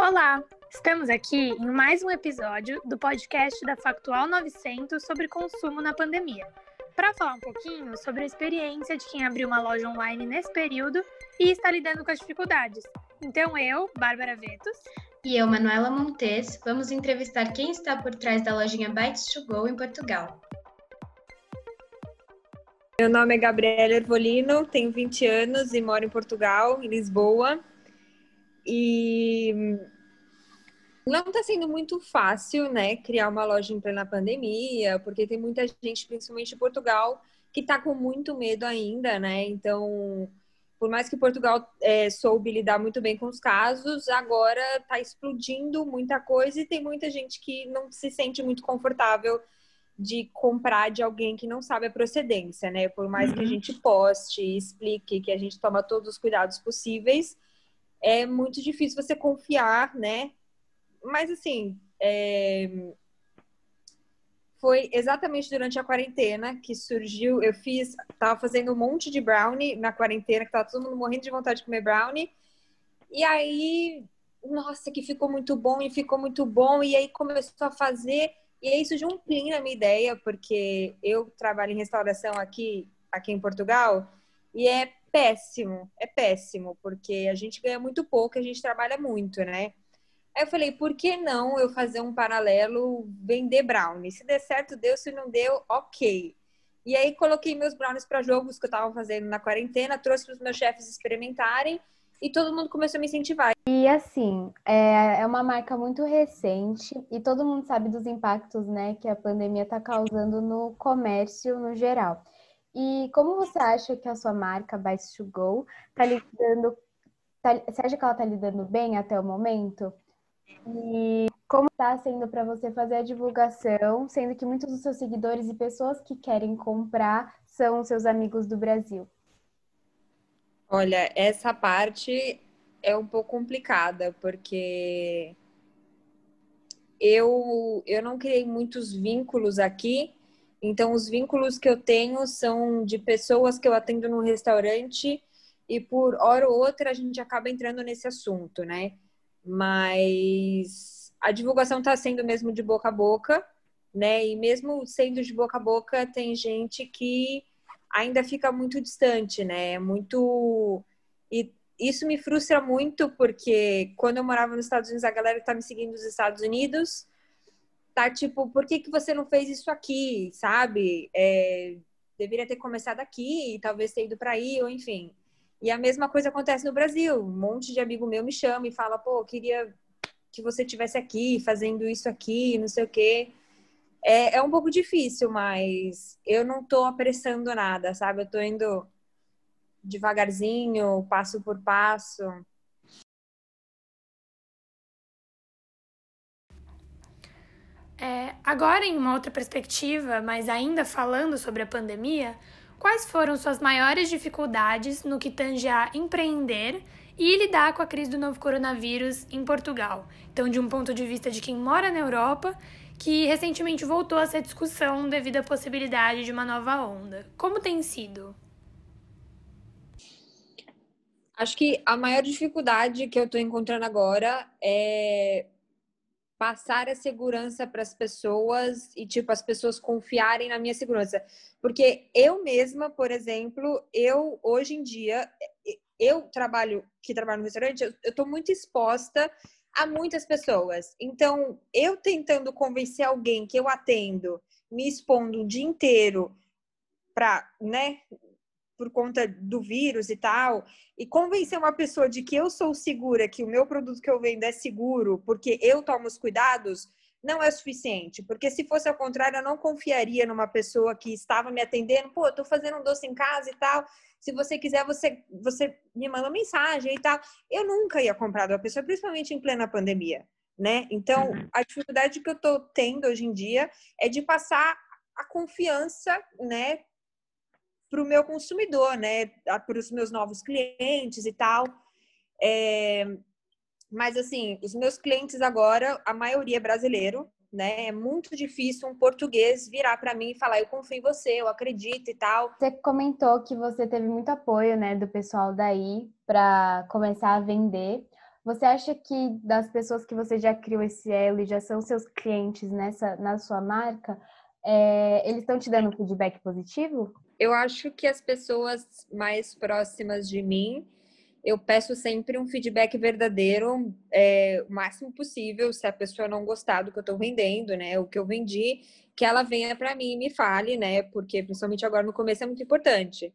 Olá! Estamos aqui em mais um episódio do podcast da Factual 900 sobre consumo na pandemia, para falar um pouquinho sobre a experiência de quem abriu uma loja online nesse período e está lidando com as dificuldades. Então eu, Bárbara Vetos, e eu, Manuela Montes, vamos entrevistar quem está por trás da lojinha Bites to Go em Portugal. Meu nome é Gabriela Ervolino, tenho 20 anos e moro em Portugal, em Lisboa. E não está sendo muito fácil, né, criar uma loja em plena pandemia, porque tem muita gente, principalmente em Portugal, que está com muito medo ainda, né? Então, por mais que Portugal é, soube lidar muito bem com os casos, agora está explodindo muita coisa e tem muita gente que não se sente muito confortável de comprar de alguém que não sabe a procedência, né? Por mais que a uhum. gente poste explique que a gente toma todos os cuidados possíveis, é muito difícil você confiar, né? Mas assim, é... foi exatamente durante a quarentena que surgiu. Eu fiz, tava fazendo um monte de brownie na quarentena, que tava todo mundo morrendo de vontade de comer brownie. E aí, nossa, que ficou muito bom e ficou muito bom. E aí começou a fazer e aí surgiu um plim na minha ideia, porque eu trabalho em restauração aqui, aqui em Portugal, e é péssimo, é péssimo, porque a gente ganha muito pouco, a gente trabalha muito, né? Aí eu falei, por que não eu fazer um paralelo, vender brownie? Se der certo, deu, se não deu, ok. E aí coloquei meus brownies para jogos que eu estava fazendo na quarentena, trouxe para os meus chefes experimentarem e todo mundo começou a me incentivar. E assim, é, é uma marca muito recente e todo mundo sabe dos impactos né, que a pandemia está causando no comércio no geral. E como você acha que a sua marca Bites to Go está lidando? Tá, você acha que ela está lidando bem até o momento? E como está sendo para você fazer a divulgação, sendo que muitos dos seus seguidores e pessoas que querem comprar são seus amigos do Brasil? Olha, essa parte é um pouco complicada, porque eu, eu não criei muitos vínculos aqui, então os vínculos que eu tenho são de pessoas que eu atendo no restaurante e por hora ou outra a gente acaba entrando nesse assunto, né? Mas a divulgação está sendo mesmo de boca a boca, né? E mesmo sendo de boca a boca, tem gente que ainda fica muito distante, né? É muito. E isso me frustra muito, porque quando eu morava nos Estados Unidos, a galera que tá me seguindo nos Estados Unidos tá tipo, por que, que você não fez isso aqui, sabe? É, deveria ter começado aqui, talvez ter ido para aí, ou enfim. E a mesma coisa acontece no Brasil. Um monte de amigo meu me chama e fala, pô, queria que você tivesse aqui, fazendo isso aqui, não sei o quê. É, é um pouco difícil, mas eu não tô apressando nada, sabe? Eu tô indo devagarzinho, passo por passo. É, agora, em uma outra perspectiva, mas ainda falando sobre a pandemia, quais foram suas maiores dificuldades no que tange a empreender e lidar com a crise do novo coronavírus em Portugal? Então, de um ponto de vista de quem mora na Europa que recentemente voltou a ser discussão devido à possibilidade de uma nova onda. Como tem sido? Acho que a maior dificuldade que eu estou encontrando agora é passar a segurança para as pessoas e tipo as pessoas confiarem na minha segurança, porque eu mesma, por exemplo, eu hoje em dia eu trabalho que trabalho no restaurante, eu estou muito exposta a muitas pessoas. Então, eu tentando convencer alguém que eu atendo, me expondo o dia inteiro para, né, por conta do vírus e tal, e convencer uma pessoa de que eu sou segura, que o meu produto que eu vendo é seguro, porque eu tomo os cuidados, não é suficiente. Porque se fosse ao contrário, eu não confiaria numa pessoa que estava me atendendo, pô, eu tô fazendo um doce em casa e tal, se você quiser, você, você me manda uma mensagem e tal. Eu nunca ia comprar de uma pessoa, principalmente em plena pandemia, né? Então, uhum. a dificuldade que eu tô tendo hoje em dia é de passar a confiança, né, para o meu consumidor, né, para os meus novos clientes e tal. É... Mas, assim, os meus clientes agora, a maioria é brasileiro, né? É muito difícil um português virar para mim e falar: eu confio em você, eu acredito e tal. Você comentou que você teve muito apoio, né, do pessoal daí para começar a vender. Você acha que das pessoas que você já criou esse elo e já são seus clientes nessa na sua marca, é, eles estão te dando feedback positivo? Eu acho que as pessoas mais próximas de mim, eu peço sempre um feedback verdadeiro, é, o máximo possível. Se a pessoa não gostar do que eu estou vendendo, né, o que eu vendi, que ela venha para mim e me fale, né, porque principalmente agora no começo é muito importante.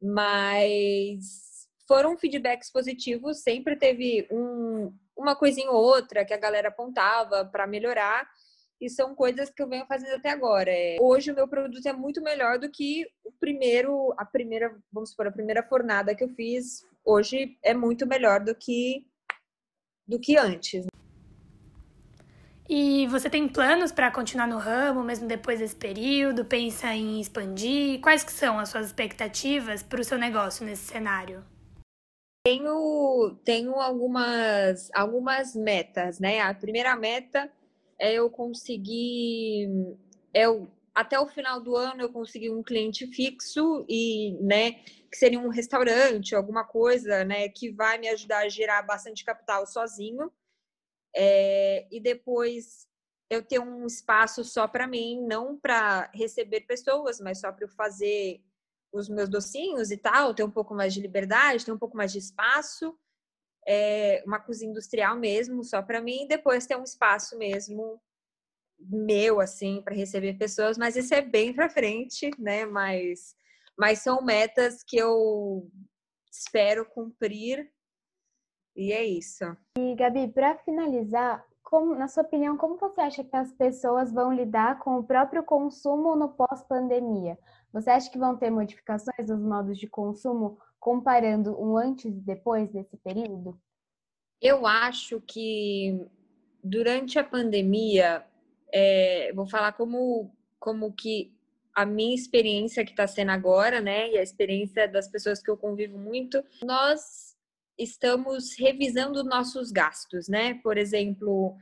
Mas foram feedbacks positivos, sempre teve um, uma coisinha ou outra que a galera apontava para melhorar, e são coisas que eu venho fazendo até agora. É, hoje o meu produto é muito melhor do que o primeiro, a primeira, vamos supor, a primeira fornada que eu fiz, hoje é muito melhor do que do que antes. E você tem planos para continuar no ramo mesmo depois desse período? Pensa em expandir? Quais que são as suas expectativas para o seu negócio nesse cenário? Tenho, tenho algumas, algumas metas, né? A primeira meta é eu conseguir, é eu, até o final do ano eu conseguir um cliente fixo e, né, que seria um restaurante, alguma coisa, né, que vai me ajudar a gerar bastante capital sozinho. É, e depois eu ter um espaço só para mim, não para receber pessoas, mas só para eu fazer os meus docinhos e tal, ter um pouco mais de liberdade, ter um pouco mais de espaço, é, uma cozinha industrial mesmo, só para mim, e depois ter um espaço mesmo meu, assim, para receber pessoas, mas isso é bem para frente, né? Mas, mas são metas que eu espero cumprir, e é isso. E, Gabi, para finalizar, como, na sua opinião, como você acha que as pessoas vão lidar com o próprio consumo no pós-pandemia? Você acha que vão ter modificações nos modos de consumo comparando um antes e depois desse período? Eu acho que durante a pandemia, é, vou falar como, como que a minha experiência que está sendo agora, né, e a experiência das pessoas que eu convivo muito, nós estamos revisando nossos gastos, né? Por exemplo,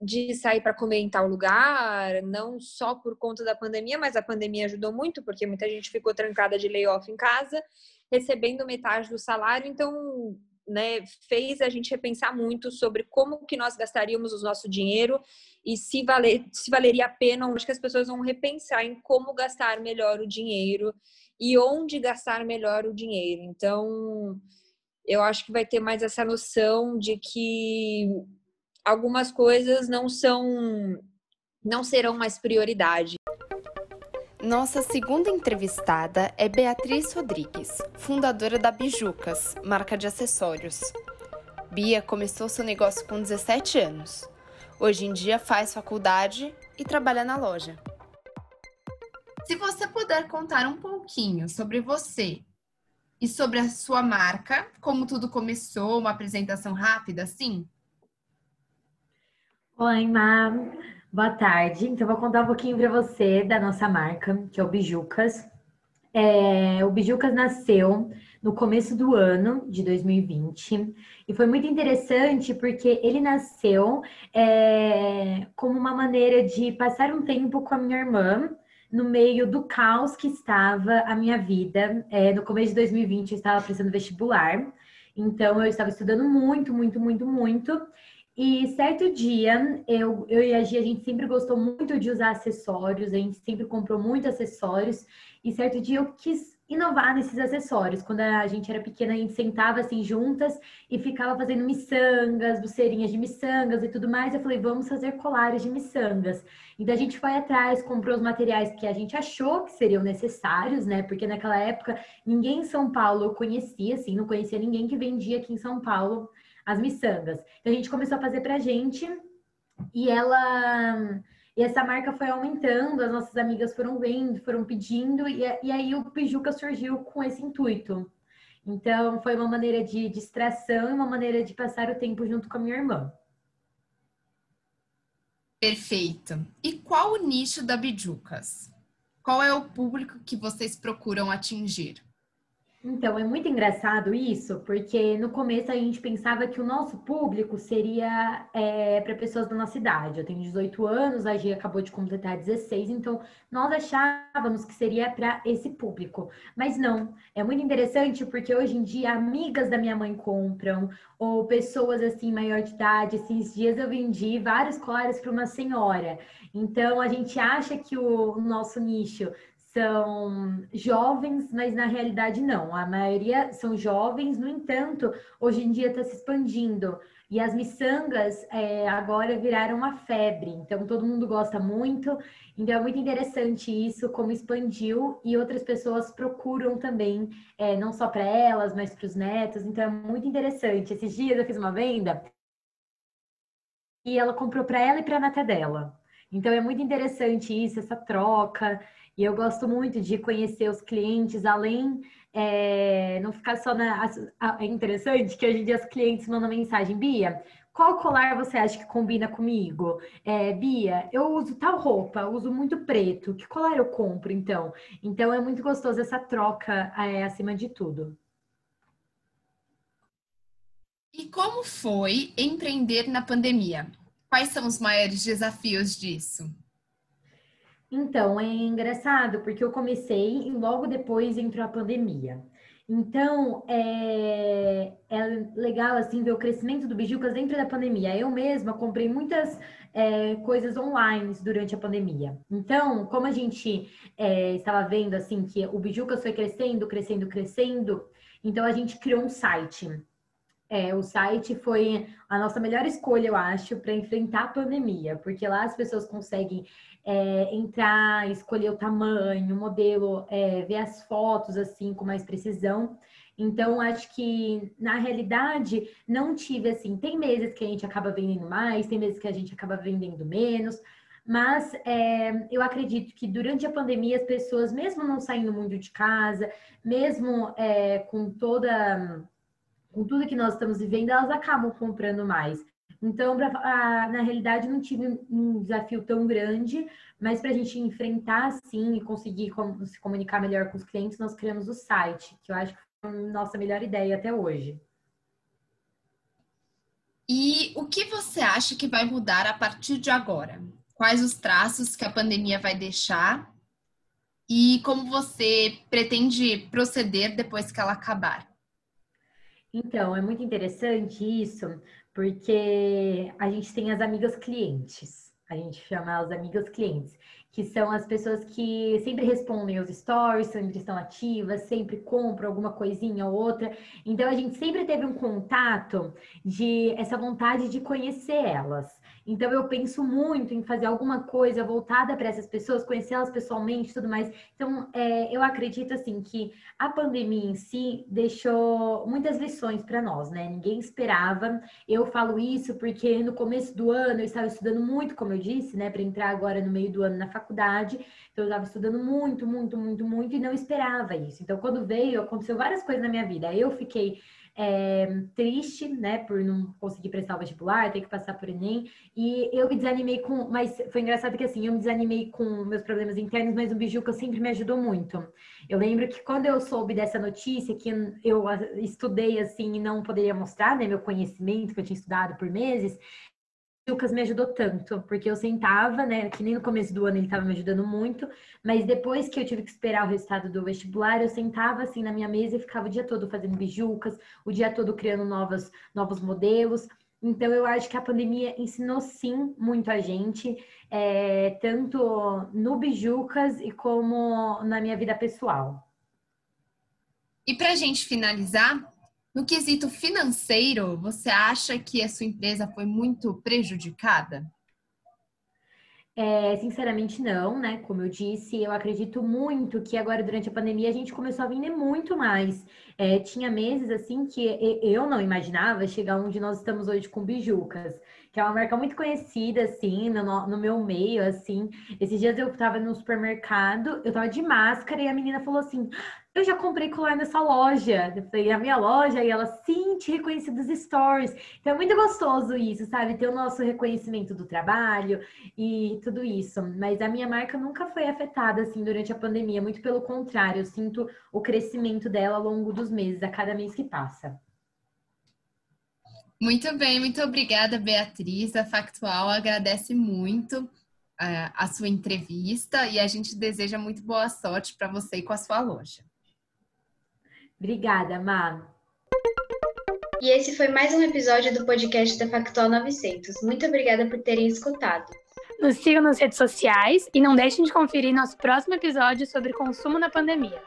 de sair para comer em tal lugar, não só por conta da pandemia, mas a pandemia ajudou muito, porque muita gente ficou trancada de layoff em casa, recebendo metade do salário, então, né, fez a gente repensar muito sobre como que nós gastaríamos o nosso dinheiro e se, valer, se valeria a pena, acho que as pessoas vão repensar em como gastar melhor o dinheiro e onde gastar melhor o dinheiro. Então, eu acho que vai ter mais essa noção de que algumas coisas não são não serão mais prioridade. Nossa segunda entrevistada é Beatriz Rodrigues, fundadora da Bijucas, marca de acessórios. Bia começou seu negócio com 17 anos. Hoje em dia faz faculdade e trabalha na loja. Se você puder contar um pouquinho sobre você e sobre a sua marca, como tudo começou, uma apresentação rápida, assim? Oi, Má. Boa tarde. Então, vou contar um pouquinho para você da nossa marca, que é o Bijucas. É, o Bijucas nasceu no começo do ano de 2020 e foi muito interessante porque ele nasceu é, como uma maneira de passar um tempo com a minha irmã no meio do caos que estava a minha vida. É, no começo de 2020 eu estava prestando vestibular, então eu estava estudando muito, muito, muito, muito. E certo dia, eu, eu e a Gia, a gente sempre gostou muito de usar acessórios, a gente sempre comprou muitos acessórios. E certo dia eu quis inovar nesses acessórios. Quando a gente era pequena, a gente sentava assim juntas e ficava fazendo miçangas, buceirinhas de miçangas e tudo mais. Eu falei, vamos fazer colares de miçangas. Então a gente foi atrás, comprou os materiais que a gente achou que seriam necessários, né? Porque naquela época ninguém em São Paulo conhecia, assim, não conhecia ninguém que vendia aqui em São Paulo as miçangas. Então a gente começou a fazer pra gente e ela. E essa marca foi aumentando, as nossas amigas foram vendo, foram pedindo, e, e aí o Pijuca surgiu com esse intuito. Então, foi uma maneira de distração e uma maneira de passar o tempo junto com a minha irmã. Perfeito. E qual o nicho da Bijucas? Qual é o público que vocês procuram atingir? Então, é muito engraçado isso, porque no começo a gente pensava que o nosso público seria é, para pessoas da nossa idade. Eu tenho 18 anos, a Gia acabou de completar 16, então nós achávamos que seria para esse público. Mas não, é muito interessante porque hoje em dia amigas da minha mãe compram, ou pessoas assim, maior de idade. Esses dias eu vendi vários colares para uma senhora. Então, a gente acha que o nosso nicho são jovens, mas na realidade não. A maioria são jovens, no entanto, hoje em dia está se expandindo. E as miçangas é, agora viraram uma febre, então todo mundo gosta muito. Então é muito interessante isso, como expandiu e outras pessoas procuram também, é, não só para elas, mas para os netos. Então é muito interessante. Esses dias eu fiz uma venda e ela comprou para ela e para a neta dela. Então é muito interessante isso, essa troca. E eu gosto muito de conhecer os clientes, além é, não ficar só na. É interessante que hoje em dia os clientes mandam mensagem, Bia. Qual colar você acha que combina comigo? É, Bia, eu uso tal roupa, uso muito preto. Que colar eu compro, então? Então é muito gostoso essa troca é, acima de tudo. E como foi empreender na pandemia? Quais são os maiores desafios disso? Então, é engraçado, porque eu comecei e logo depois entrou a pandemia. Então, é, é legal, assim, ver o crescimento do Bijucas dentro da pandemia. Eu mesma comprei muitas é, coisas online durante a pandemia. Então, como a gente é, estava vendo, assim, que o Bijucas foi crescendo, crescendo, crescendo, então a gente criou um site. É, o site foi a nossa melhor escolha, eu acho, para enfrentar a pandemia, porque lá as pessoas conseguem é, entrar, escolher o tamanho, o modelo, é, ver as fotos assim com mais precisão. Então, acho que na realidade não tive assim. Tem meses que a gente acaba vendendo mais, tem meses que a gente acaba vendendo menos, mas é, eu acredito que durante a pandemia as pessoas, mesmo não saindo muito de casa, mesmo é, com toda com tudo que nós estamos vivendo, elas acabam comprando mais. Então, pra, a, na realidade, não tive um desafio tão grande, mas para a gente enfrentar, sim, e conseguir com, se comunicar melhor com os clientes, nós criamos o site, que eu acho que foi a nossa melhor ideia até hoje. E o que você acha que vai mudar a partir de agora? Quais os traços que a pandemia vai deixar? E como você pretende proceder depois que ela acabar? Então, é muito interessante isso, porque a gente tem as amigas clientes. A gente chama as amigas clientes, que são as pessoas que sempre respondem os stories, sempre estão ativas, sempre compram alguma coisinha ou outra. Então a gente sempre teve um contato de essa vontade de conhecer elas. Então eu penso muito em fazer alguma coisa voltada para essas pessoas, conhecê-las pessoalmente, tudo mais. Então é, eu acredito assim que a pandemia em si deixou muitas lições para nós, né? Ninguém esperava. Eu falo isso porque no começo do ano eu estava estudando muito, como eu disse, né, para entrar agora no meio do ano na faculdade. Então eu estava estudando muito, muito, muito, muito e não esperava isso. Então quando veio aconteceu várias coisas na minha vida. Eu fiquei é, triste, né, por não conseguir prestar o vestibular, ter que passar por Enem. E eu me desanimei com. Mas foi engraçado que assim, eu me desanimei com meus problemas internos, mas o Bijuca sempre me ajudou muito. Eu lembro que quando eu soube dessa notícia, que eu estudei assim e não poderia mostrar, né, meu conhecimento que eu tinha estudado por meses, Lucas me ajudou tanto, porque eu sentava, né, que nem no começo do ano ele estava me ajudando muito, mas depois que eu tive que esperar o resultado do vestibular, eu sentava assim na minha mesa e ficava o dia todo fazendo bijucas, o dia todo criando novas, novos modelos. Então eu acho que a pandemia ensinou sim muito a gente, é, tanto no bijucas e como na minha vida pessoal. E para a gente finalizar, no quesito financeiro, você acha que a sua empresa foi muito prejudicada? É, sinceramente, não, né? Como eu disse, eu acredito muito que agora, durante a pandemia, a gente começou a vender muito mais. É, tinha meses, assim, que eu não imaginava chegar onde nós estamos hoje com Bijucas, que é uma marca muito conhecida, assim, no, no meu meio, assim. Esses dias eu estava no supermercado, eu estava de máscara e a menina falou assim: eu já comprei colar nessa loja. Eu falei, a minha loja, e ela, sim, te reconheci dos stories. Então é muito gostoso isso, sabe? Ter o nosso reconhecimento do trabalho e tudo isso. Mas a minha marca nunca foi afetada, assim, durante a pandemia. Muito pelo contrário, eu sinto o crescimento dela ao longo dos meses, a cada mês que passa. Muito bem, muito obrigada, Beatriz. A Factual agradece muito a sua entrevista e a gente deseja muito boa sorte para você e com a sua loja. Obrigada, Má. E esse foi mais um episódio do podcast da Factual 900. Muito obrigada por terem escutado. Nos sigam nas redes sociais e não deixem de conferir nosso próximo episódio sobre consumo na pandemia.